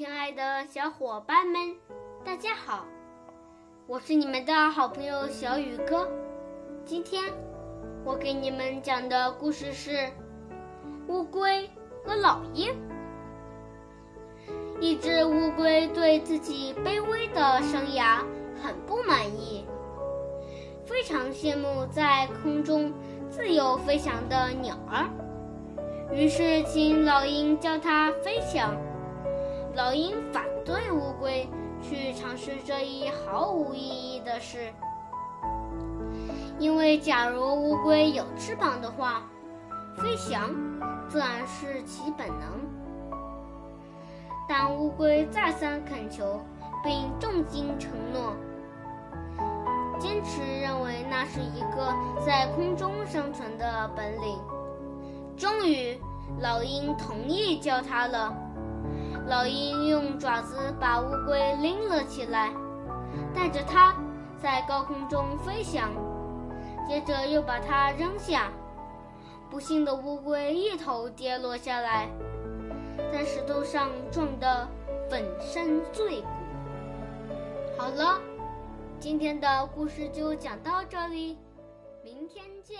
亲爱的小伙伴们，大家好！我是你们的好朋友小雨哥。今天我给你们讲的故事是《乌龟和老鹰》。一只乌龟对自己卑微的生涯很不满意，非常羡慕在空中自由飞翔的鸟儿，于是请老鹰教它飞翔。老鹰反对乌龟去尝试这一毫无意义的事，因为假如乌龟有翅膀的话，飞翔自然是其本能。但乌龟再三恳求，并重金承诺，坚持认为那是一个在空中生存的本领。终于，老鹰同意教它了。老鹰用爪子把乌龟拎了起来，带着它在高空中飞翔，接着又把它扔下。不幸的乌龟一头跌落下来，在石头上撞得粉身碎骨。好了，今天的故事就讲到这里，明天见。